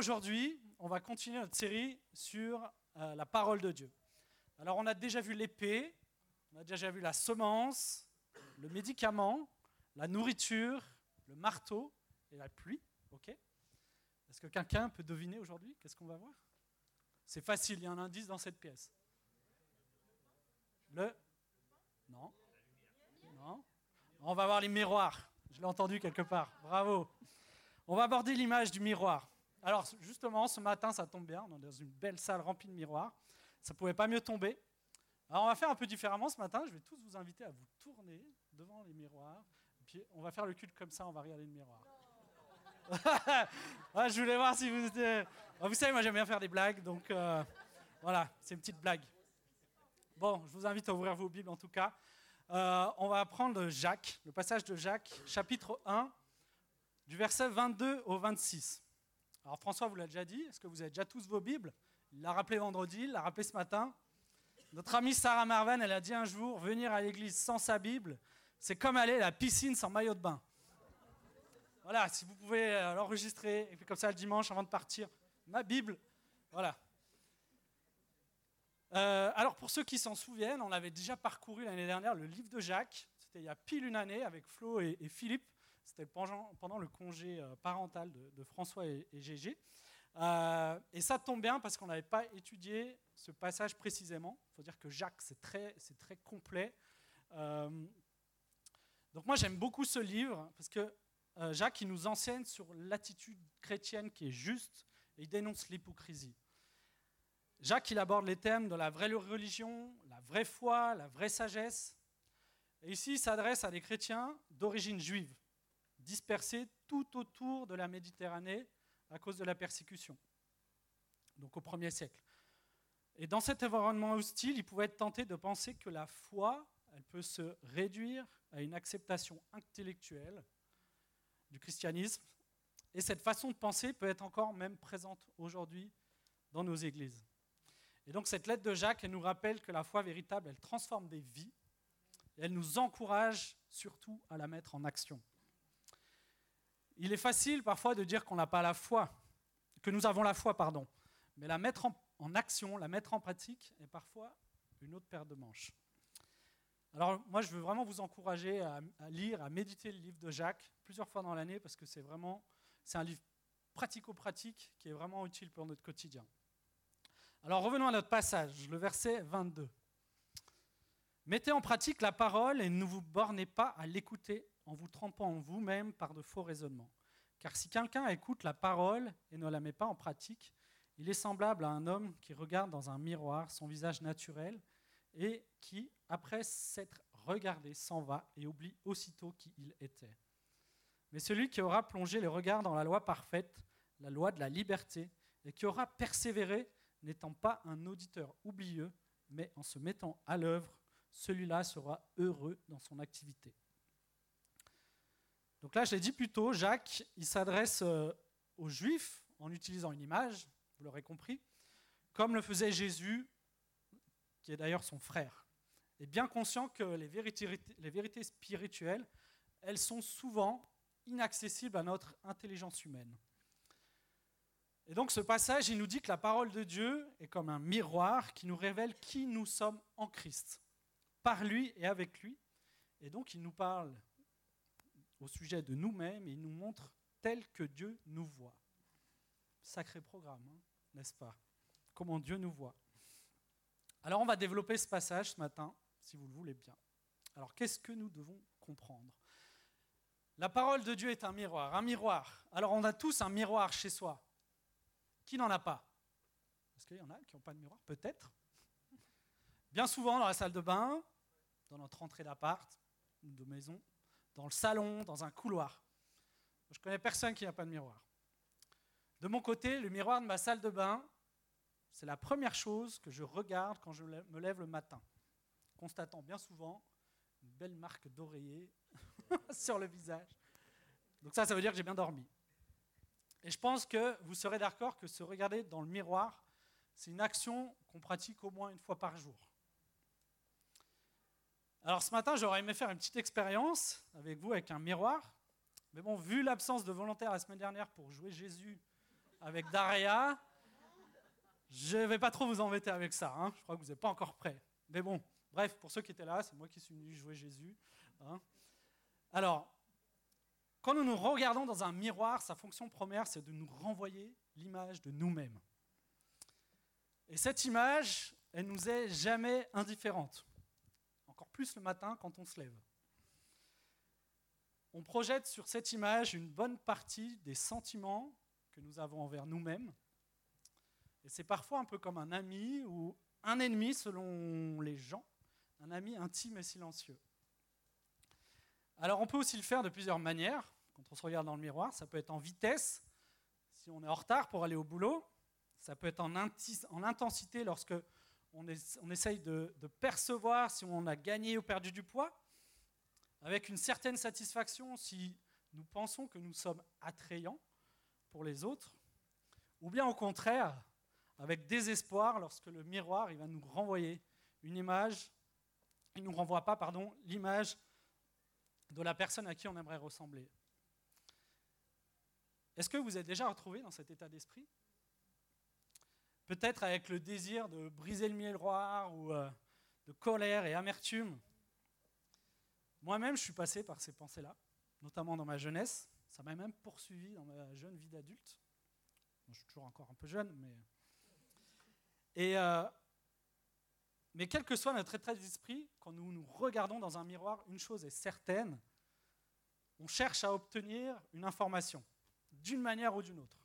Aujourd'hui, on va continuer notre série sur euh, la parole de Dieu. Alors, on a déjà vu l'épée, on a déjà vu la semence, le médicament, la nourriture, le marteau et la pluie. Ok? Est-ce que quelqu'un peut deviner aujourd'hui Qu'est-ce qu'on va voir? C'est facile, il y a un indice dans cette pièce. Le Non Non On va voir les miroirs. Je l'ai entendu quelque part. Bravo. On va aborder l'image du miroir. Alors justement, ce matin, ça tombe bien. On est dans une belle salle remplie de miroirs. Ça ne pouvait pas mieux tomber. Alors on va faire un peu différemment ce matin. Je vais tous vous inviter à vous tourner devant les miroirs. Et puis on va faire le culte comme ça, on va regarder le miroir. je voulais voir si vous étiez... Vous savez, moi j'aime bien faire des blagues, donc euh, voilà, c'est une petite blague. Bon, je vous invite à ouvrir vos Bibles en tout cas. Euh, on va prendre Jacques, le passage de Jacques, chapitre 1, du verset 22 au 26. Alors François vous l'a déjà dit, est-ce que vous avez déjà tous vos Bibles? Il l'a rappelé vendredi, il l'a rappelé ce matin. Notre amie Sarah Marvan, elle a dit un jour, venir à l'église sans sa Bible, c'est comme aller à la piscine sans maillot de bain. Voilà, si vous pouvez euh, l'enregistrer, et puis comme ça le dimanche avant de partir, ma Bible, voilà. Euh, alors pour ceux qui s'en souviennent, on avait déjà parcouru l'année dernière le livre de Jacques, c'était il y a pile une année avec Flo et, Philippe, c'était pendant, le congé euh, parental de, François et, Gégé. et ça tombe bien parce qu'on n'avait pas étudié ce passage précisément. Il faut dire que Jacques, c'est très, complet. donc moi j'aime beaucoup ce livre parce que euh, Jacques il nous enseigne sur l'attitude chrétienne qui est juste et il dénonce l'hypocrisie. Jacques il aborde les thèmes de la vraie religion, la vraie foi, la vraie sagesse. Et ici, il s'adresse à des chrétiens d'origine juive, dispersés tout autour de la Méditerranée à cause de la persécution, donc au 1er siècle. Et dans cet environnement hostile, il pouvait être tenté de penser que la foi, elle peut se réduire à une acceptation intellectuelle du christianisme. Et cette façon de penser peut être encore même présente aujourd'hui dans nos églises. Et donc cette lettre de Jacques, elle nous rappelle que la foi véritable, elle transforme des vies, elle nous encourage surtout à la mettre en action. Il est facile parfois de dire qu'on n'a pas la foi, que nous avons la foi, pardon, mais la mettre en, action, la mettre en pratique est parfois une autre paire de manches. Alors moi, je veux vraiment vous encourager à, lire, à méditer le livre de Jacques plusieurs fois dans l'année parce que c'est vraiment, c'est un livre pratico-pratique qui est vraiment utile pour notre quotidien. Alors revenons à notre passage, le verset 22. Mettez en pratique la parole et ne vous bornez pas à l'écouter en vous trompant en vous-même par de faux raisonnements. Car si quelqu'un écoute la parole et ne la met pas en pratique, il est semblable à un homme qui regarde dans un miroir son visage naturel et qui, après s'être regardé, s'en va et oublie aussitôt qui il était. Mais celui qui aura plongé les regards dans la loi parfaite, la loi de la liberté, et qui aura persévéré, n'étant pas un auditeur oublieux, mais en se mettant à l'œuvre, celui-là sera heureux dans son activité. Donc là, je l'ai dit plus tôt, Jacques, il s'adresse euh, aux Juifs en utilisant une image, vous l'aurez compris, comme le faisait Jésus qui est d'ailleurs son frère, est bien conscient que les vérités, les vérités spirituelles, elles sont souvent inaccessibles à notre intelligence humaine. Et donc ce passage, il nous dit que la parole de Dieu est comme un miroir qui nous révèle qui nous sommes en Christ, par lui et avec lui. Et donc il nous parle au sujet de nous-mêmes et il nous montre tel que Dieu nous voit. Sacré programme, hein, n'est-ce pas? Comment Dieu nous voit. Alors on va développer ce passage ce matin, si vous le voulez bien. Alors qu'est-ce que nous devons comprendre? La parole de Dieu est un miroir. Un miroir. Alors on a tous un miroir chez soi. Qui n'en a pas? Est-ce qu'il y en a qui n'ont pas de miroir? Peut-être. Bien souvent dans la salle de bain, dans notre entrée d'appart de maison, dans le salon, dans un couloir. Je connais personne qui n'a pas de miroir. De mon côté, le miroir de ma salle de bain, c'est la première chose que je regarde quand je me lève le matin, constatant bien souvent une belle marque d'oreiller sur le visage. Donc ça, ça veut dire que j'ai bien dormi. Et je pense que vous serez d'accord que se regarder dans le miroir, c'est une action qu'on pratique au moins une fois par jour. Alors ce matin, j'aurais aimé faire une petite expérience avec vous avec un miroir. Mais bon, vu l'absence de volontaire la semaine dernière pour jouer Jésus avec Daria. Je ne vais pas trop vous embêter avec ça. Hein. Je crois que vous n'êtes pas encore prêts. Mais bon, bref, pour ceux qui étaient là, c'est moi qui suis venu jouer Jésus. Hein. Alors, quand nous nous regardons dans un miroir, sa fonction première, c'est de nous renvoyer l'image de nous-mêmes. Et cette image, elle nous est jamais indifférente. Plus le matin quand on se lève. On projette sur cette image une bonne partie des sentiments que nous avons envers nous-mêmes. Et c'est parfois un peu comme un ami ou un ennemi selon les gens, un ami intime et silencieux. Alors on peut aussi le faire de plusieurs manières. Quand on se regarde dans le miroir, ça peut être en vitesse, si on est en retard pour aller au boulot. Ça peut être en, intensité lorsque on, essaye de, percevoir si on a gagné ou perdu du poids. Avec une certaine satisfaction si nous pensons que nous sommes attrayants pour les autres. Ou bien au contraire, avec désespoir lorsque le miroir va nous renvoyer une image, il ne nous renvoie pas l'image de la personne à qui on aimerait ressembler. Est-ce que vous êtes déjà retrouvé dans cet état d'esprit? Peut-être avec le désir de briser le miroir ou euh, de colère et amertume. Moi-même, je suis passé par ces pensées-là, notamment dans ma jeunesse. Ça m'a même poursuivi dans ma jeune vie d'adulte. je suis toujours encore un peu jeune, mais. Euh, mais quel que soit notre état d'esprit, quand nous nous regardons dans un miroir, une chose est certaine, on cherche à obtenir une information, d'une manière ou d'une autre.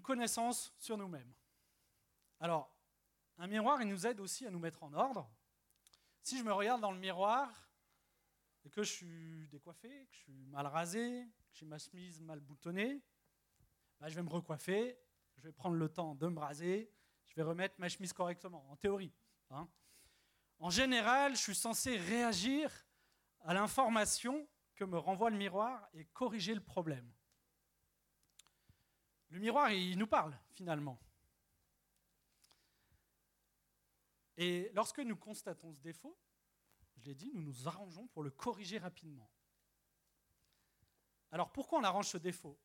Une connaissance sur nous-mêmes. Alors, un miroir, il nous aide aussi à nous mettre en ordre. Si je me regarde dans le miroir et que je suis décoiffé, que je suis mal rasé, que j'ai ma chemise mal boutonnée, bah, je vais me recoiffer, je vais prendre le temps de me raser, je vais remettre ma chemise correctement, en théorie. Hein. En général, je suis censé réagir à l'information que me renvoie le miroir et corriger le problème. Le miroir, il nous parle finalement. Et lorsque nous constatons ce défaut, je l'ai dit, nous nous arrangeons pour le corriger rapidement. Alors pourquoi on arrange ce défaut?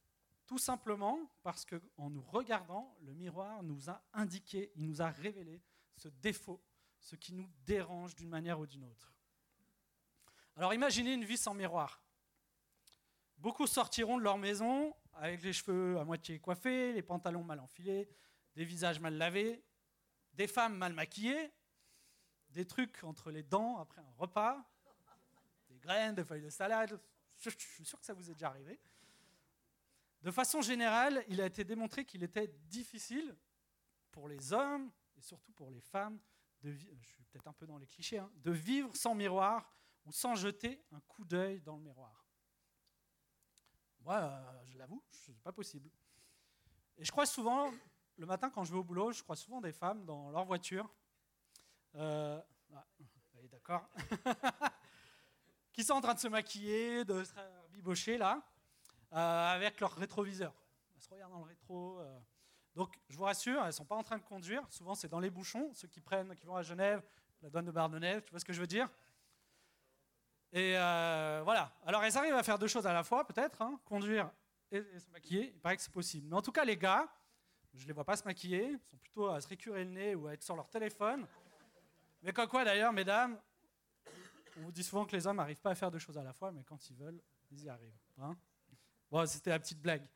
Tout simplement parce qu'en nous regardant, le miroir nous a indiqué, il nous a révélé ce défaut, ce qui nous dérange d'une manière ou d'une autre. Alors imaginez une vie sans miroir. Beaucoup sortiront de leur maison avec les cheveux à moitié coiffés, les pantalons mal enfilés, des visages mal lavés, des femmes mal maquillées, des trucs entre les dents après un repas, des graines, des feuilles de salade. Je suis sûr que ça vous est déjà arrivé. De façon générale, il a été démontré qu'il était difficile pour les hommes et surtout pour les femmes, de, je suis peut-être un peu dans les clichés, hein, de vivre sans miroir ou sans jeter un coup d'œil dans le miroir. Moi, euh, je l'avoue, ce n'est pas possible. Et je crois souvent, le matin quand je vais au boulot, je crois souvent des femmes dans leur voiture, euh, ah, d'accord, qui sont en train de se maquiller, de se bibocher là, euh, avec leur rétroviseur. Elles se regardent dans le rétro. Donc, je vous rassure, elles ne sont pas en train de conduire. Souvent, c'est dans les bouchons, ceux qui prennent, qui vont à Genève, la douane de Bardonnève, tu vois ce que je veux dire? Et euh, voilà. Alors, elles arrivent à faire deux choses à la fois, peut-être, hein, conduire et, se maquiller. Il paraît que c'est possible. Mais en tout cas, les gars, je ne les vois pas se maquiller, ils sont plutôt à se récurer le nez ou à être sur leur téléphone. Mais comme quoi, d'ailleurs, mesdames, on vous dit souvent que les hommes n'arrivent pas à faire deux choses à la fois, mais quand ils veulent, ils y arrivent. Hein Bon, c'était la petite blague.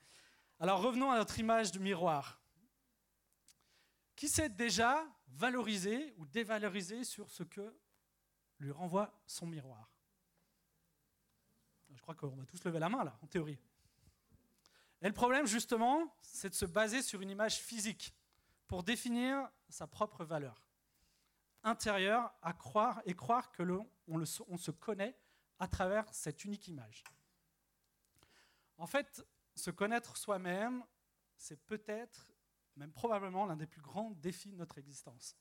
Alors revenons à notre image du miroir. Qui s'est déjà valorisé ou dévalorisé sur ce que lui renvoie son miroir? Je crois qu'on va tous lever la main là, en théorie. Et le problème, justement, c'est de se baser sur une image physique pour définir sa propre valeur intérieure à croire et croire que on se connaît à travers cette unique image. En fait, se connaître soi-même, c'est peut-être, même probablement, l'un des plus grands défis de notre existence.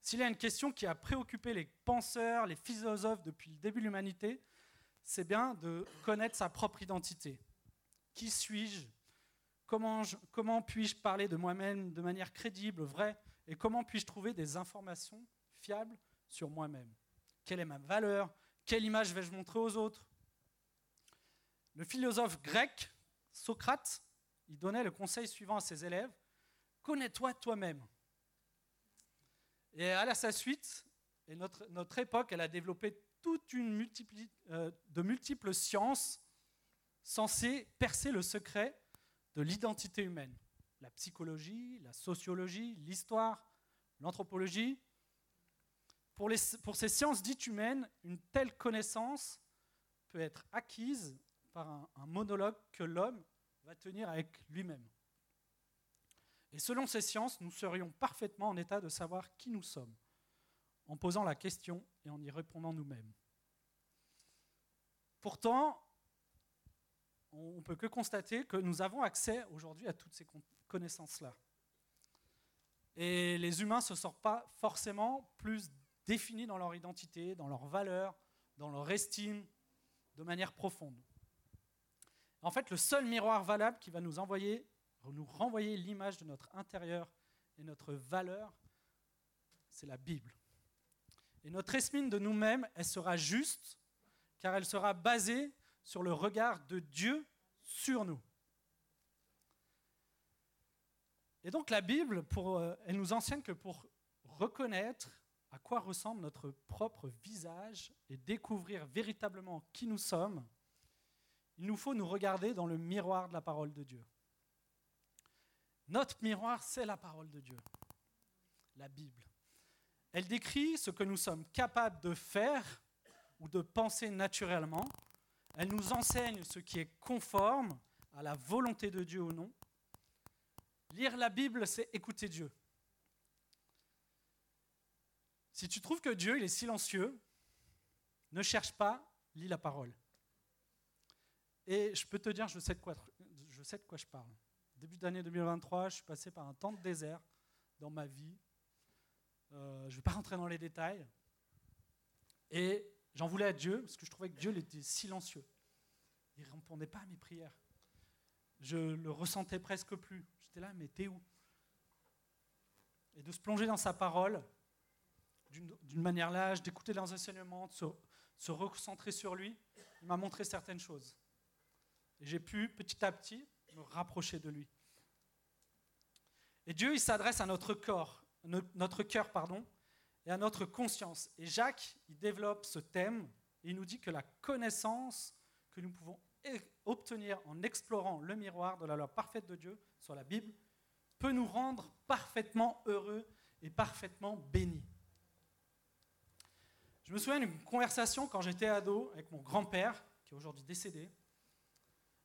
S'il y a une question qui a préoccupé les penseurs, les philosophes depuis le début de l'humanité, c'est bien de connaître sa propre identité. Qui suis-je? Comment, puis-je parler de moi-même de manière crédible, vraie? Et comment puis-je trouver des informations fiables sur moi-même? Quelle est ma valeur? Quelle image vais-je montrer aux autres? Le philosophe grec Socrate, il donnait le conseil suivant à ses élèves, connais-toi toi-même. Et à sa suite, et notre, notre époque, elle a développé toute une euh, de multiples sciences censées percer le secret de l'identité humaine. La psychologie, la sociologie, l'histoire, l'anthropologie. Pour, pour ces sciences dites humaines, une telle connaissance peut être acquise par un, monologue que l'homme va tenir avec lui-même. Et selon ces sciences, nous serions parfaitement en état de savoir qui nous sommes, en posant la question et en y répondant nous-mêmes. Pourtant, on ne peut que constater que nous avons accès aujourd'hui à toutes ces connaissances-là. Et les humains ne se sortent pas forcément plus définis dans leur identité, dans leurs valeurs, dans leur estime, de manière profonde. En fait, le seul miroir valable qui va nous envoyer, nous renvoyer l'image de notre intérieur et notre valeur, c'est la Bible. Et notre esmine de nous-mêmes, elle sera juste, car elle sera basée sur le regard de Dieu sur nous. Et donc la Bible, euh, elle nous enseigne que pour reconnaître à quoi ressemble notre propre visage et découvrir véritablement qui nous sommes, il nous faut nous regarder dans le miroir de la parole de Dieu. Notre miroir, c'est la parole de Dieu, la Bible. Elle décrit ce que nous sommes capables de faire ou de penser naturellement. Elle nous enseigne ce qui est conforme à la volonté de Dieu ou non. Lire la Bible, c'est écouter Dieu. Si tu trouves que Dieu est silencieux, ne cherche pas, lis la parole. Et je peux te dire, je sais de quoi je, sais de quoi je parle. Début d'année 2023, je suis passé par un temps de désert dans ma vie. Euh, je ne vais pas rentrer dans les détails. Et j'en voulais à Dieu, parce que je trouvais que Dieu était silencieux. Il ne répondait pas à mes prières. Je le ressentais presque plus. J'étais là, mais t'es où? Et de se plonger dans sa parole, d'une manière large, d'écouter leurs enseignements, de se, se recentrer sur lui, il m'a montré certaines choses. Et j'ai pu petit à petit me rapprocher de lui. Et Dieu, il s'adresse à notre corps, notre cœur, pardon, et à notre conscience. Et Jacques, il développe ce thème et il nous dit que la connaissance que nous pouvons obtenir en explorant le miroir de la loi parfaite de Dieu, sur la Bible, peut nous rendre parfaitement heureux et parfaitement bénis. Je me souviens d'une conversation quand j'étais ado avec mon grand-père, qui est aujourd'hui décédé.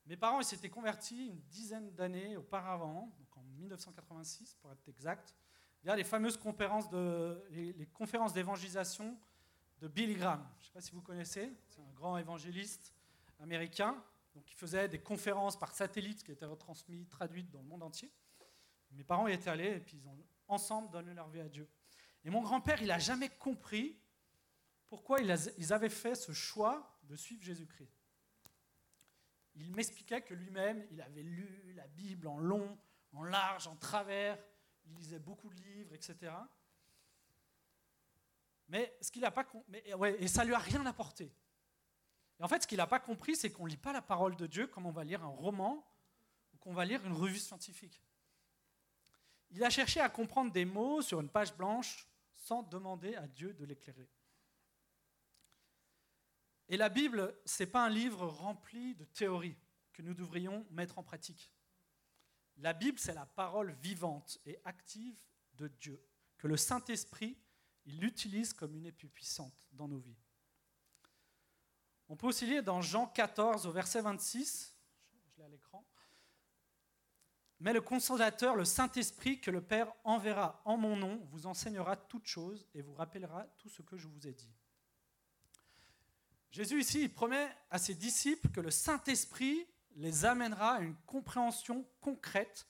Mes parents s'étaient convertis une dizaine d'années auparavant, donc en 1986 pour être exact, via les fameuses conférences, de, les, conférences d'évangélisation de Billy Graham. Je ne sais pas si vous connaissez, c'est un grand évangéliste américain, donc il faisait des conférences par satellite qui étaient retransmises, traduites dans le monde entier. Mes parents y étaient allés et puis ils ont ensemble donné leur vie à Dieu. Et mon grand-père, il n'a jamais compris pourquoi ils avaient fait ce choix de suivre Jésus-Christ. Il m'expliquait que lui-même, il avait lu la Bible en long, en large, en travers, il lisait beaucoup de livres, etc. Mais ce qu'il n'a pas mais, et ça lui a rien apporté. Et en fait, ce qu'il n'a pas compris, c'est qu'on ne lit pas la parole de Dieu comme on va lire un roman ou qu'on va lire une revue scientifique. Il a cherché à comprendre des mots sur une page blanche sans demander à Dieu de l'éclairer. Et la Bible, ce n'est pas un livre rempli de théories que nous devrions mettre en pratique. La Bible, c'est la parole vivante et active de Dieu, que le Saint-Esprit, il l'utilise comme une épée puissante dans nos vies. On peut aussi lire dans Jean 14 au verset 26, je l'ai à l'écran, mais le consolateur, le Saint-Esprit que le Père enverra en mon nom, vous enseignera toutes choses et vous rappellera tout ce que je vous ai dit. Jésus ici, il promet à ses disciples que le Saint-Esprit les amènera à une compréhension concrète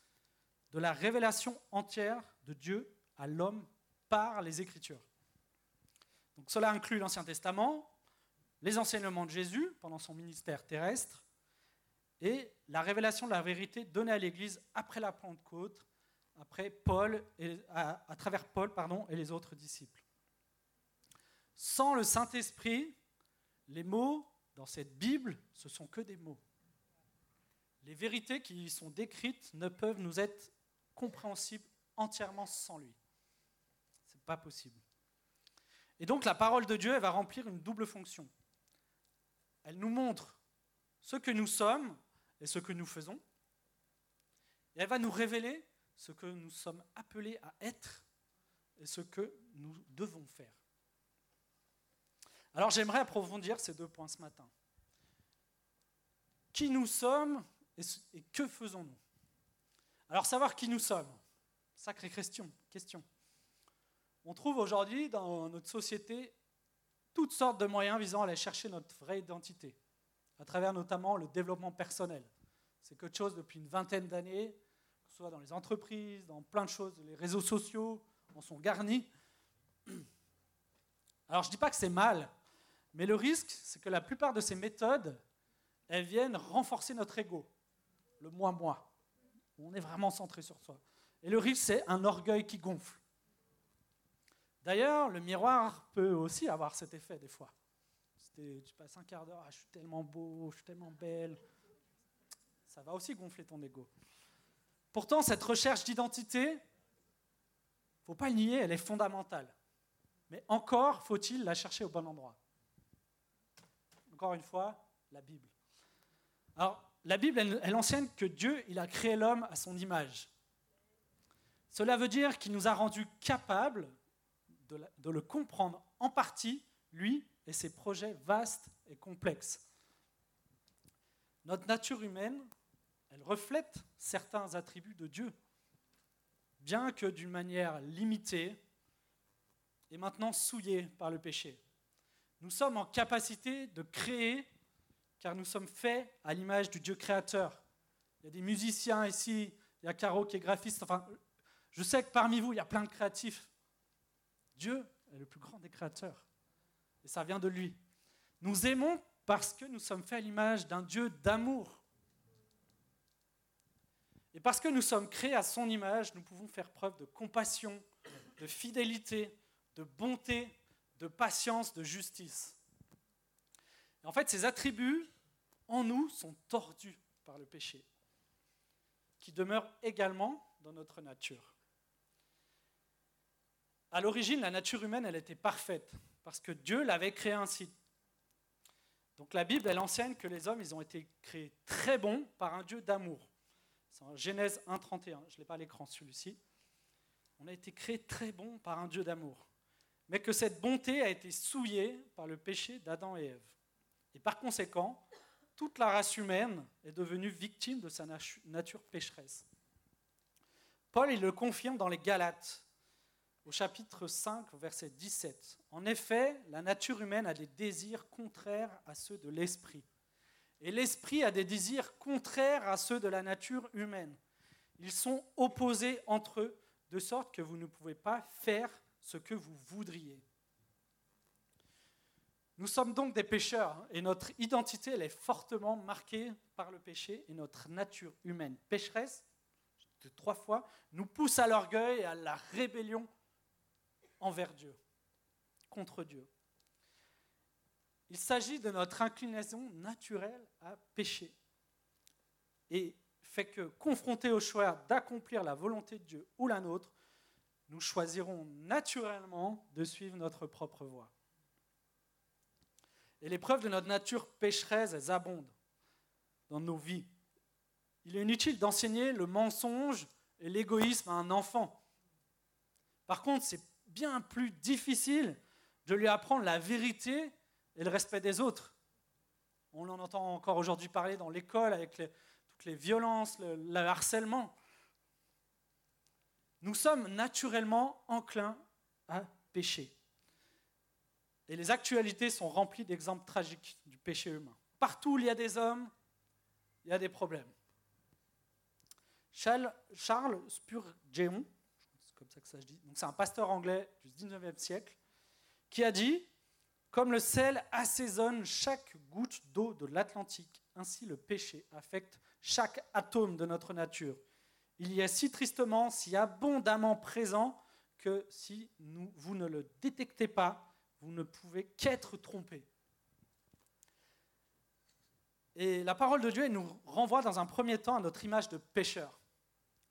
de la révélation entière de Dieu à l'homme par les Écritures. Donc cela inclut l'Ancien Testament, les enseignements de Jésus pendant son ministère terrestre et la révélation de la vérité donnée à l'Église après la Pentecôte, après Paul et, à, travers Paul pardon, et les autres disciples. Sans le Saint-Esprit, les mots dans cette Bible, ce sont que des mots. Les vérités qui y sont décrites ne peuvent nous être compréhensibles entièrement sans lui. Ce n'est pas possible. Et donc la parole de Dieu, elle va remplir une double fonction. Elle nous montre ce que nous sommes et ce que nous faisons. Et elle va nous révéler ce que nous sommes appelés à être et ce que nous devons faire. Alors j'aimerais approfondir ces deux points ce matin. Qui nous sommes et que faisons-nous? Alors savoir qui nous sommes, sacrée question. question. On trouve aujourd'hui dans notre société toutes sortes de moyens visant à aller chercher notre vraie identité, à travers notamment le développement personnel. C'est quelque chose depuis une vingtaine d'années, que ce soit dans les entreprises, dans plein de choses, les réseaux sociaux en sont garnis. Alors je ne dis pas que c'est mal, mais le risque, c'est que la plupart de ces méthodes, elles viennent renforcer notre ego, le moi-moi, on est vraiment centré sur soi. Et le risque, c'est un orgueil qui gonfle. D'ailleurs, le miroir peut aussi avoir cet effet des fois. Tu passes un quart d'heure, ah, je suis tellement beau, je suis tellement belle. Ça va aussi gonfler ton ego. Pourtant, cette recherche d'identité, faut pas le nier, elle est fondamentale. Mais encore faut-il la chercher au bon endroit. Encore une fois, la Bible. Alors, la Bible, elle, enseigne que Dieu, il a créé l'homme à son image. Cela veut dire qu'il nous a rendus capables de, le comprendre en partie, lui et ses projets vastes et complexes. Notre nature humaine, elle reflète certains attributs de Dieu, bien que d'une manière limitée et maintenant souillée par le péché. Nous sommes en capacité de créer car nous sommes faits à l'image du Dieu créateur. Il y a des musiciens ici, il y a Caro qui est graphiste, enfin, je sais que parmi vous, il y a plein de créatifs. Dieu est le plus grand des créateurs. Et ça vient de lui. Nous aimons parce que nous sommes faits à l'image d'un Dieu d'amour. Et parce que nous sommes créés à son image, nous pouvons faire preuve de compassion, de fidélité, de bonté, de patience, de justice. En fait, ces attributs en nous sont tordus par le péché, qui demeure également dans notre nature. À l'origine, la nature humaine, était parfaite, parce que Dieu l'avait créée ainsi. Donc la Bible, elle enseigne que les hommes, ils ont été créés très bons par un Dieu d'amour. C'est en Genèse 1.31, je ne l'ai pas à l'écran celui-ci. On a été créés très bons par un Dieu d'amour. Mais que cette bonté a été souillée par le péché d'Adam et Ève. Et par conséquent, toute la race humaine est devenue victime de sa nature pécheresse. Paul, il le confirme dans les Galates au chapitre 5, verset 17. En effet, la nature humaine a des désirs contraires à ceux de l'esprit. Et l'esprit a des désirs contraires à ceux de la nature humaine. Ils sont opposés entre eux, de sorte que vous ne pouvez pas faire ce que vous voudriez. Nous sommes donc des pécheurs hein, et notre identité est fortement marquée par le péché et notre nature humaine pécheresse, de trois fois, nous pousse à l'orgueil et à la rébellion envers Dieu, contre Dieu. Il s'agit de notre inclinaison naturelle à pécher. Et fait que, confrontés au choix d'accomplir la volonté de Dieu ou la nôtre, nous choisirons naturellement de suivre notre propre voie. Et les preuves de notre nature pécheresse, elles abondent dans nos vies. Il est inutile d'enseigner le mensonge et l'égoïsme à un enfant. Par contre, c'est bien plus difficile de lui apprendre la vérité et le respect des autres. On en entend encore aujourd'hui parler dans l'école avec toutes les violences, le, harcèlement. Nous sommes naturellement enclins à pécher. Et les actualités sont remplies d'exemples tragiques du péché humain. Partout où il y a des hommes, il y a des problèmes. Charles, Spurgeon, comme ça que ça se dit. C'est un pasteur anglais du 19e siècle qui a dit Comme le sel assaisonne chaque goutte d'eau de l'Atlantique, ainsi le péché affecte chaque atome de notre nature. Il y est si tristement, si abondamment présent que si vous ne le détectez pas, vous ne pouvez qu'être trompé. Et la parole de Dieu nous renvoie dans un premier temps à notre image de pécheur,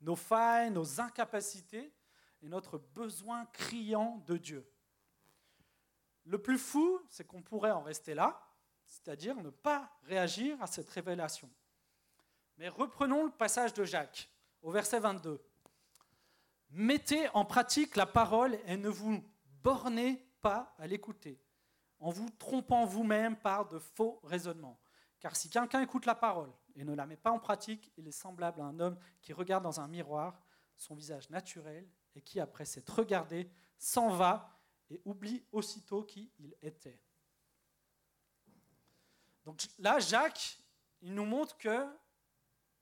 nos failles, nos incapacités et notre besoin criant de Dieu. Le plus fou, c'est qu'on pourrait en rester là, c'est-à-dire ne pas réagir à cette révélation. Mais reprenons le passage de Jacques, au verset 22. Mettez en pratique la parole et ne vous bornez pas à l'écouter, en vous trompant vous-même par de faux raisonnements. Car si quelqu'un écoute la parole et ne la met pas en pratique, il est semblable à un homme qui regarde dans un miroir son visage naturel et qui, après s'être regardé, s'en va et oublie aussitôt qui il était. Donc là, Jacques, il nous montre que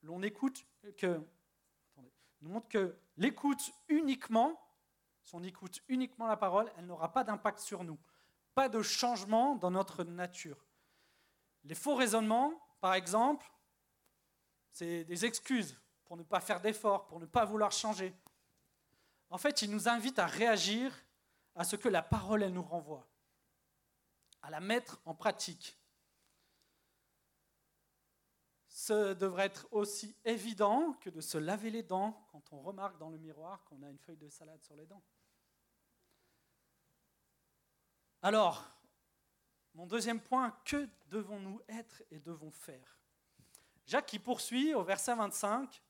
l'on écoute que l'écoute uniquement, si on écoute uniquement la parole, elle n'aura pas d'impact sur nous, pas de changement dans notre nature. Les faux raisonnements, par exemple, c'est des excuses pour ne pas faire d'efforts, pour ne pas vouloir changer. En fait, il nous invite à réagir à ce que la parole nous renvoie, à la mettre en pratique. Ce devrait être aussi évident que de se laver les dents quand on remarque dans le miroir qu'on a une feuille de salade sur les dents. Alors, mon deuxième point, que devons-nous être et devons faire? Jacques qui poursuit au verset 25,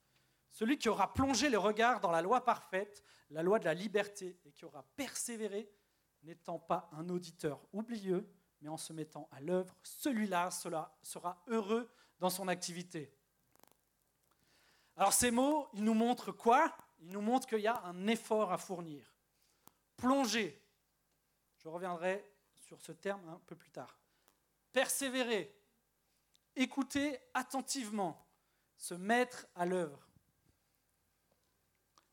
celui qui aura plongé les regards dans la loi parfaite, la loi de la liberté, et qui aura persévéré, n'étant pas un auditeur oublieux, mais en se mettant à l'œuvre, celui-là sera heureux dans son activité. Alors ces mots, ils nous montrent quoi? Ils nous montrent qu'il y a un effort à fournir. Plonger. Je reviendrai sur ce terme un peu plus tard. Persévérer. Écouter attentivement. Se mettre à l'œuvre.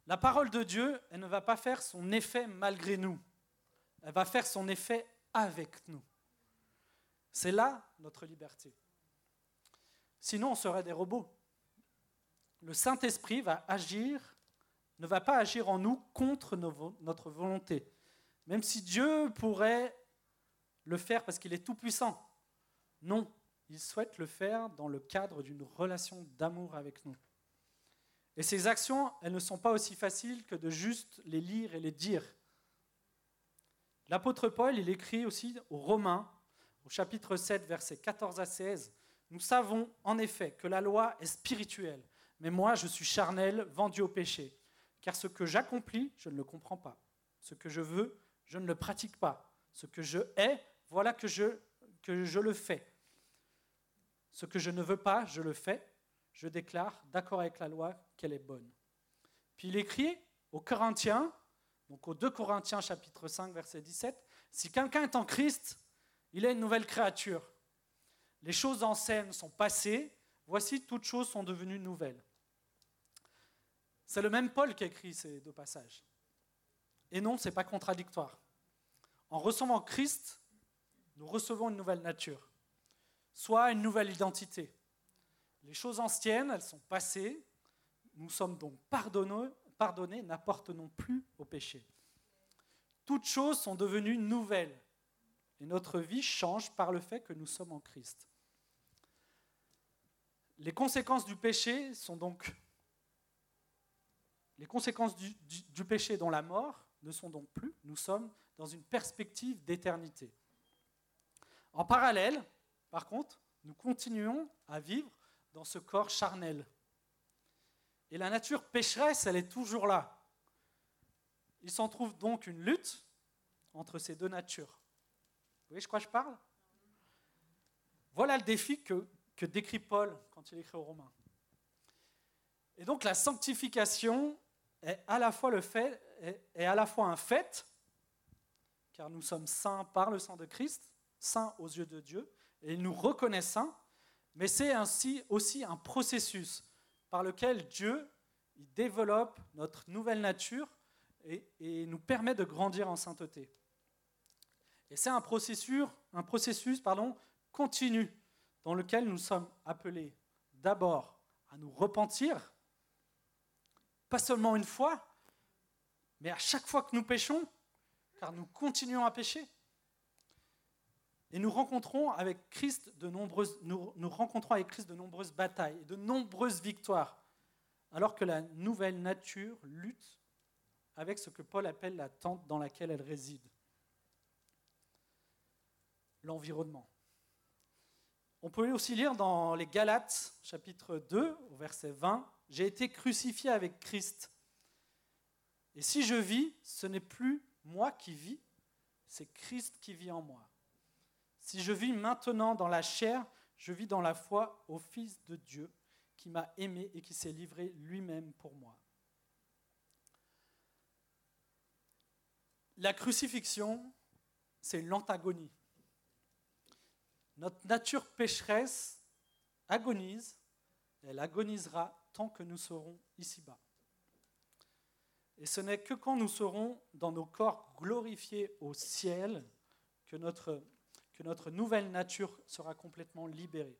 La parole de Dieu, elle ne va pas faire son effet malgré nous. Elle va faire son effet avec nous. C'est là notre liberté. Sinon, on serait des robots. Le Saint-Esprit va agir, ne va pas agir en nous contre notre volonté. Même si Dieu pourrait le faire parce qu'il est tout-puissant. Non, il souhaite le faire dans le cadre d'une relation d'amour avec nous. Et ces actions, elles ne sont pas aussi faciles que de juste les lire et les dire. L'apôtre Paul, il écrit aussi aux Romains, au chapitre 7, versets 14 à 16, nous savons en effet que la loi est spirituelle, mais moi je suis charnel, vendu au péché. Car ce que j'accomplis, je ne le comprends pas. Ce que je veux, je ne le pratique pas. Ce que je hais, voilà que je, le fais. Ce que je ne veux pas, je le fais. Je déclare, d'accord avec la loi, qu'elle est bonne. Puis il écrit aux Corinthiens, donc aux 2 Corinthiens chapitre 5 verset 17, si quelqu'un est en Christ, il est une nouvelle créature. Les choses anciennes sont passées, voici toutes choses sont devenues nouvelles. C'est le même Paul qui écrit ces deux passages. Et non, ce n'est pas contradictoire. En recevant Christ, nous recevons une nouvelle nature, soit une nouvelle identité. Les choses anciennes, elles sont passées, nous sommes donc pardonnés, n'appartenons plus au péché. Toutes choses sont devenues nouvelles et notre vie change par le fait que nous sommes en Christ. Les conséquences du péché sont donc les conséquences du, péché dont la mort ne sont donc plus, nous sommes dans une perspective d'éternité. En parallèle, par contre, nous continuons à vivre dans ce corps charnel. Et la nature pécheresse, elle est toujours là. Il s'en trouve donc une lutte entre ces deux natures. Vous voyez, je crois que je parle? Voilà le défi que que décrit Paul quand il écrit aux Romains. Et donc la sanctification est à la fois le fait est à la fois un fait, car nous sommes saints par le sang de Christ, saints aux yeux de Dieu, et il nous reconnaît saints, mais c'est ainsi aussi un processus par lequel Dieu développe notre nouvelle nature et, et, nous permet de grandir en sainteté. Et c'est un processus, un processus pardon, continu dans lequel nous sommes appelés d'abord à nous repentir, pas seulement une fois, mais à chaque fois que nous péchons, car nous continuons à pécher. Et nous rencontrons avec Christ de nombreuses, batailles, de nombreuses victoires, alors que la nouvelle nature lutte avec ce que Paul appelle la tente dans laquelle elle réside, l'environnement. On peut aussi lire dans les Galates, chapitre 2, au verset 20, J'ai été crucifié avec Christ. Et si je vis, ce n'est plus moi qui vis, c'est Christ qui vit en moi. Si je vis maintenant dans la chair, je vis dans la foi au Fils de Dieu qui m'a aimé et qui s'est livré lui-même pour moi. La crucifixion, c'est l'antagonie. Notre nature pécheresse agonise, elle agonisera tant que nous serons ici-bas. Et ce n'est que quand nous serons dans nos corps glorifiés au ciel que notre que notre nouvelle nature sera complètement libérée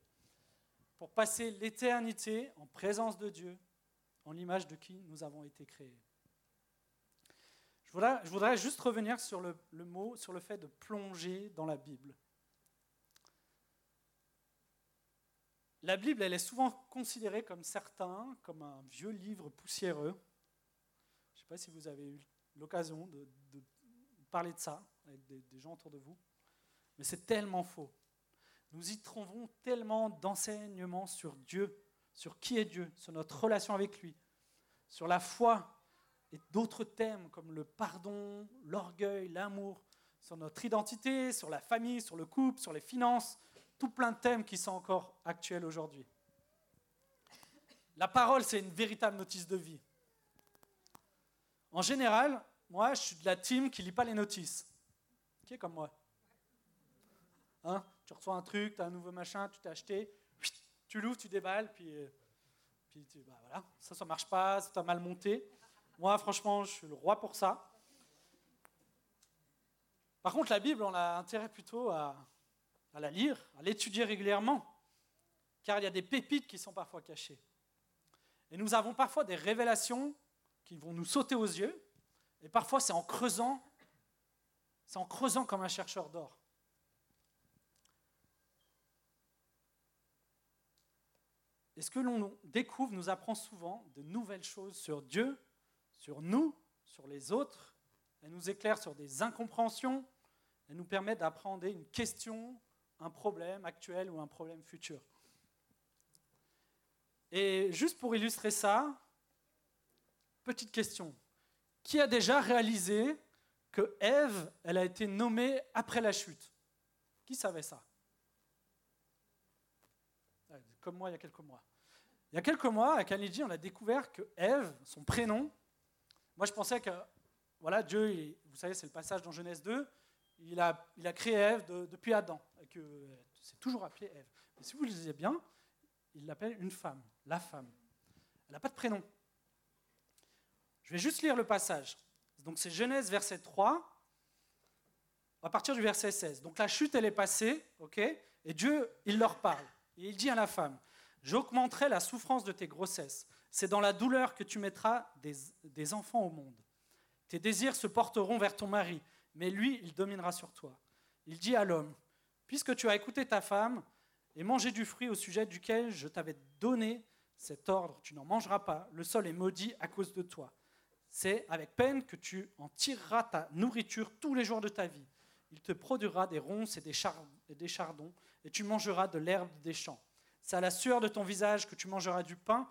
pour passer l'éternité en présence de Dieu, en l'image de qui nous avons été créés. Je voudrais, juste revenir sur le, le, mot, sur le fait de plonger dans la Bible. La Bible, elle est souvent considérée comme certains, comme un vieux livre poussiéreux. Je ne sais pas si vous avez eu l'occasion de, parler de ça avec des, des gens autour de vous. Mais c'est tellement faux. Nous y trouvons tellement d'enseignements sur Dieu, sur qui est Dieu, sur notre relation avec lui, sur la foi et d'autres thèmes comme le pardon, l'orgueil, l'amour, sur notre identité, sur la famille, sur le couple, sur les finances, tout plein de thèmes qui sont encore actuels aujourd'hui. La parole, c'est une véritable notice de vie. En général, moi, je suis de la team qui lit pas les notices. Qui est comme moi Hein, tu reçois un truc, tu as un nouveau machin, tu t'es acheté, tu l'ouvres, tu déballes, puis, euh, puis tu, bah voilà, ça, ça marche pas, ça t'a mal monté. Moi, franchement, je suis le roi pour ça. Par contre, la Bible, on a intérêt plutôt à la lire, à l'étudier régulièrement, car il y a des pépites qui sont parfois cachées. Et nous avons parfois des révélations qui vont nous sauter aux yeux, et parfois c'est en creusant, c'est en creusant comme un chercheur d'or. Et ce que l'on découvre nous apprend souvent de nouvelles choses sur Dieu, sur nous, sur les autres. Elle nous éclaire sur des incompréhensions. Elle nous permet d'apprendre une question, un problème actuel ou un problème futur. Et juste pour illustrer ça, petite question. Qui a déjà réalisé que Ève, elle a été nommée après la chute? Qui savait ça? Comme moi il y a quelques mois. Il y a quelques mois, à Khalidji, on a découvert que Ève, son prénom, moi je pensais que, voilà, Dieu, vous savez, c'est le passage dans Genèse 2, il a, il créé Ève depuis Adam, que c'est toujours appelé Ève. Mais si vous le lisez bien, il l'appelle une femme, la femme. Elle n'a pas de prénom. Je vais juste lire le passage. Donc c'est Genèse verset 3, à partir du verset 16. Donc la chute, elle est passée, ok Et Dieu, il leur parle. Et il dit à la femme, j'augmenterai la souffrance de tes grossesses. C'est dans la douleur que tu mettras des, des, enfants au monde. Tes désirs se porteront vers ton mari, mais lui, il dominera sur toi. Il dit à l'homme, puisque tu as écouté ta femme et mangé du fruit au sujet duquel je t'avais donné cet ordre, tu n'en mangeras pas, le sol est maudit à cause de toi. C'est avec peine que tu en tireras ta nourriture tous les jours de ta vie. Il te produira des ronces et des, chardons, et tu mangeras de l'herbe des champs. C'est à la sueur de ton visage que tu mangeras du pain,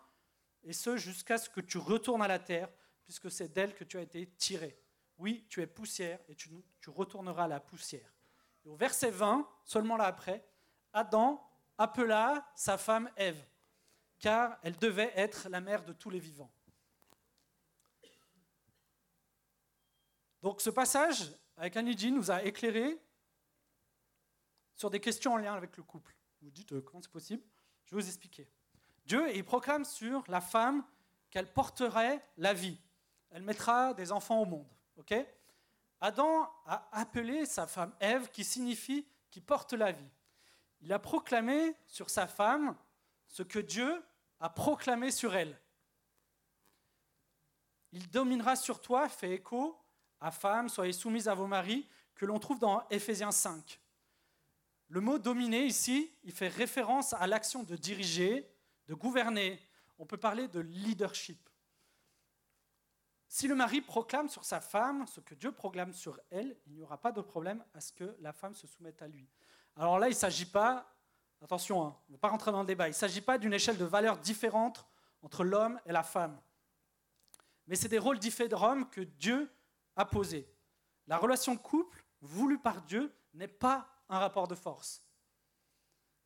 et ce jusqu'à ce que tu retournes à la terre, puisque c'est d'elle que tu as été tiré. Oui, tu es poussière, et tu, retourneras à la poussière. Au verset 20, seulement là après, Adam appela sa femme Ève, car elle devait être la mère de tous les vivants. Donc ce passage avec Anidji nous a éclairé sur des questions en lien avec le couple. Vous dites euh, comment c'est possible? Je vais vous expliquer. Dieu, il proclame sur la femme qu'elle porterait la vie. Elle mettra des enfants au monde. ok? Adam a appelé sa femme Ève, qui signifie qui porte la vie. Il a proclamé sur sa femme ce que Dieu a proclamé sur elle. Il dominera sur toi, fait écho à femme, soyez soumise à vos maris, que l'on trouve dans Éphésiens 5. Le mot dominer ici, il fait référence à l'action de diriger, de gouverner. On peut parler de leadership. Si le mari proclame sur sa femme ce que Dieu proclame sur elle, il n'y aura pas de problème à ce que la femme se soumette à lui. Alors là, il ne s'agit pas, attention, hein, on ne va pas rentrer dans le débat, il ne s'agit pas d'une échelle de valeurs différente entre l'homme et la femme. Mais c'est des rôles différents que Dieu a posés. La relation couple, voulue par Dieu, n'est pas un rapport de force.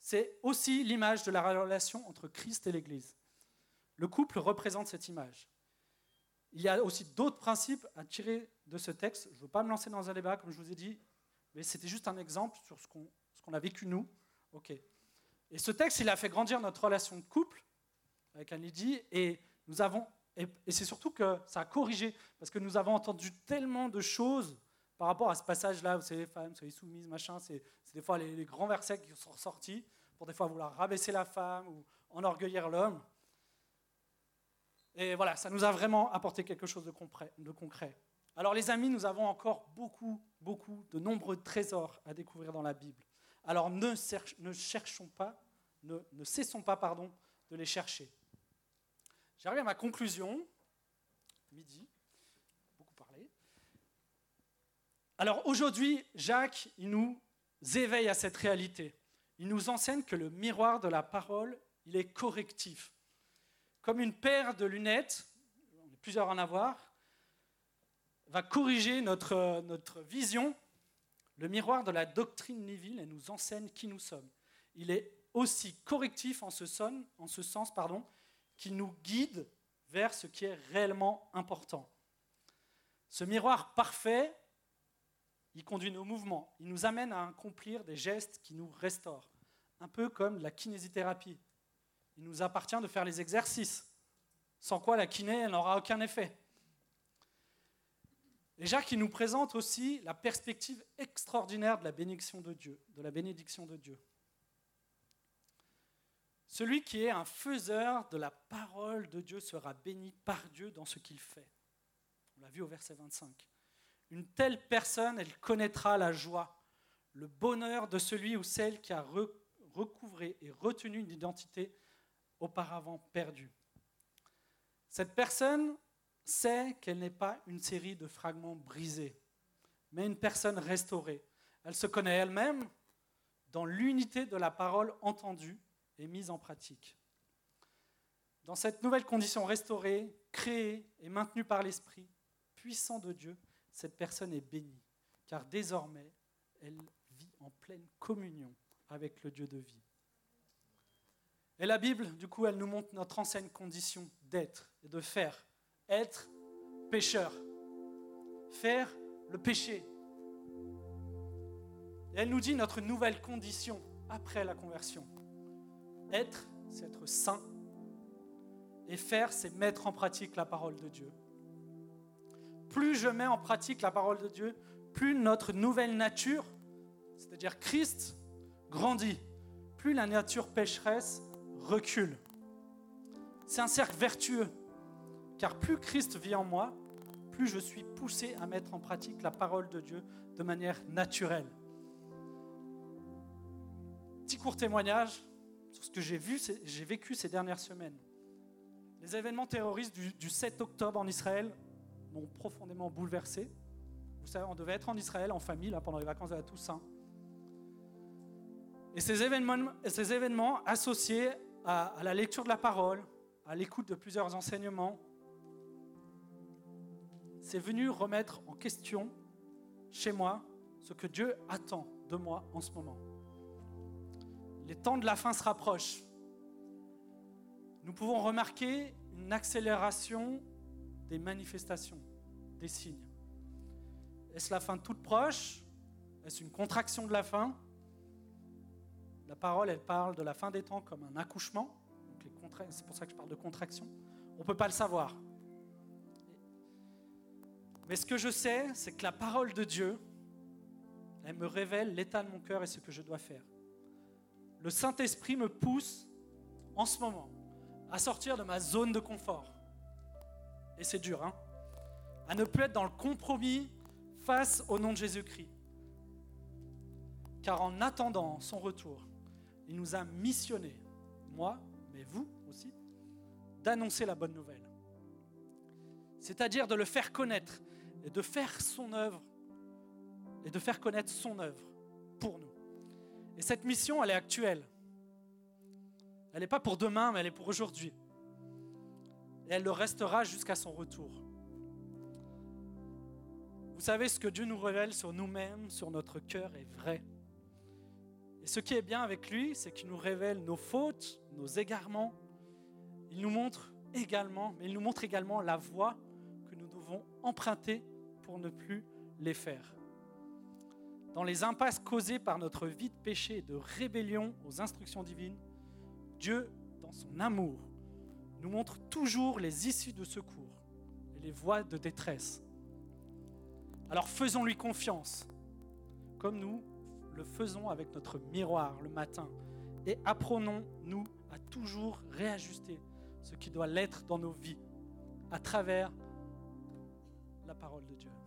C'est aussi l'image de la relation entre Christ et l'Église. Le couple représente cette image. Il y a aussi d'autres principes à tirer de ce texte. Je ne veux pas me lancer dans un débat, comme je vous ai dit, mais c'était juste un exemple sur ce qu'on a vécu nous. Ok. Et ce texte, il a fait grandir notre relation de couple avec Anne-Lydie, et nous avons, et, c'est surtout que ça a corrigé, parce que nous avons entendu tellement de choses par rapport à ce passage-là, vous savez, femmes, soyez soumises, machin, c'est des fois les, grands versets qui sont ressortis, pour des fois vouloir rabaisser la femme ou enorgueillir l'homme. Et voilà, ça nous a vraiment apporté quelque chose de concret. Alors les amis, nous avons encore beaucoup, beaucoup de nombreux trésors à découvrir dans la Bible. Alors ne, ne cherchons pas, ne, ne, cessons pas, pardon, de les chercher. J'arrive à ma conclusion, midi, beaucoup parlé. Alors aujourd'hui, Jacques, il nous éveille à cette réalité. Il nous enseigne que le miroir de la parole, il est correctif comme une paire de lunettes, on est plusieurs à en avoir, va corriger notre, notre vision. Le miroir de la doctrine Neville et nous enseigne qui nous sommes. Il est aussi correctif en ce, son, en ce sens pardon, qu'il nous guide vers ce qui est réellement important. Ce miroir parfait, il conduit nos mouvements, il nous amène à accomplir des gestes qui nous restaurent, un peu comme la kinésithérapie il nous appartient de faire les exercices, sans quoi la kiné n'aura aucun effet. Et Jacques il nous présente aussi la perspective extraordinaire de la bénédiction de Dieu, de la bénédiction de Dieu. Celui qui est un faiseur de la parole de Dieu sera béni par Dieu dans ce qu'il fait. On l'a vu au verset 25. Une telle personne, elle connaîtra la joie, le bonheur de celui ou celle qui a recouvré et retenu une identité auparavant perdue. Cette personne sait qu'elle n'est pas une série de fragments brisés, mais une personne restaurée. Elle se connaît elle-même dans l'unité de la parole entendue et mise en pratique. Dans cette nouvelle condition restaurée, créée et maintenue par l'Esprit puissant de Dieu, cette personne est bénie, car désormais, elle vit en pleine communion avec le Dieu de vie. Et la Bible, du coup, elle nous montre notre ancienne condition d'être et de faire. Être pécheur. Faire le péché. Elle nous dit notre nouvelle condition après la conversion. Être, c'est être saint. Et faire, c'est mettre en pratique la parole de Dieu. Plus je mets en pratique la parole de Dieu, plus notre nouvelle nature, c'est-à-dire Christ, grandit. Plus la nature pécheresse recule. C'est un cercle vertueux, car plus Christ vit en moi, plus je suis poussé à mettre en pratique la parole de Dieu de manière naturelle. Petit court témoignage sur ce que j'ai vu, j'ai vécu ces dernières semaines. Les événements terroristes du, du 7 octobre en Israël m'ont profondément bouleversé. Vous savez, on devait être en Israël en famille là, pendant les vacances de Toussaint. Et ces événements associés à, la lecture de la parole, à l'écoute de plusieurs enseignements, c'est venu remettre en question chez moi ce que Dieu attend de moi en ce moment. Les temps de la fin se rapprochent. Nous pouvons remarquer une accélération des manifestations, des signes. Est-ce la fin toute proche? Est-ce une contraction de la fin? La parole, elle parle de la fin des temps comme un accouchement. C'est pour ça que je parle de contraction. On ne peut pas le savoir. Mais ce que je sais, c'est que la parole de Dieu, elle me révèle l'état de mon cœur et ce que je dois faire. Le Saint-Esprit me pousse en ce moment à sortir de ma zone de confort. Et c'est dur, hein À ne plus être dans le compromis face au nom de Jésus-Christ car en attendant son retour, il nous a missionnés, moi, mais vous aussi, d'annoncer la bonne nouvelle. C'est-à-dire de le faire connaître et de faire son œuvre et de faire connaître son œuvre. Et cette mission, elle est actuelle. Elle n'est pas pour demain, mais elle est pour aujourd'hui. Et elle le restera jusqu'à son retour. Vous savez, ce que Dieu nous révèle sur nous-mêmes, sur notre cœur, est vrai. Et ce qui est bien avec lui, c'est qu'il nous révèle nos fautes, nos égarements. Il nous montre également, mais il nous montre également la voie que nous devons emprunter pour ne plus les faire. Dans les impasses causées par notre vie de péché et de rébellion aux instructions divines, Dieu, dans son amour, nous montre toujours les issues de secours et les voies de détresse. Alors faisons-lui confiance, comme nous le faisons avec notre miroir le matin, et apprenons-nous à toujours réajuster ce qui doit l'être dans nos vies à travers la parole de Dieu.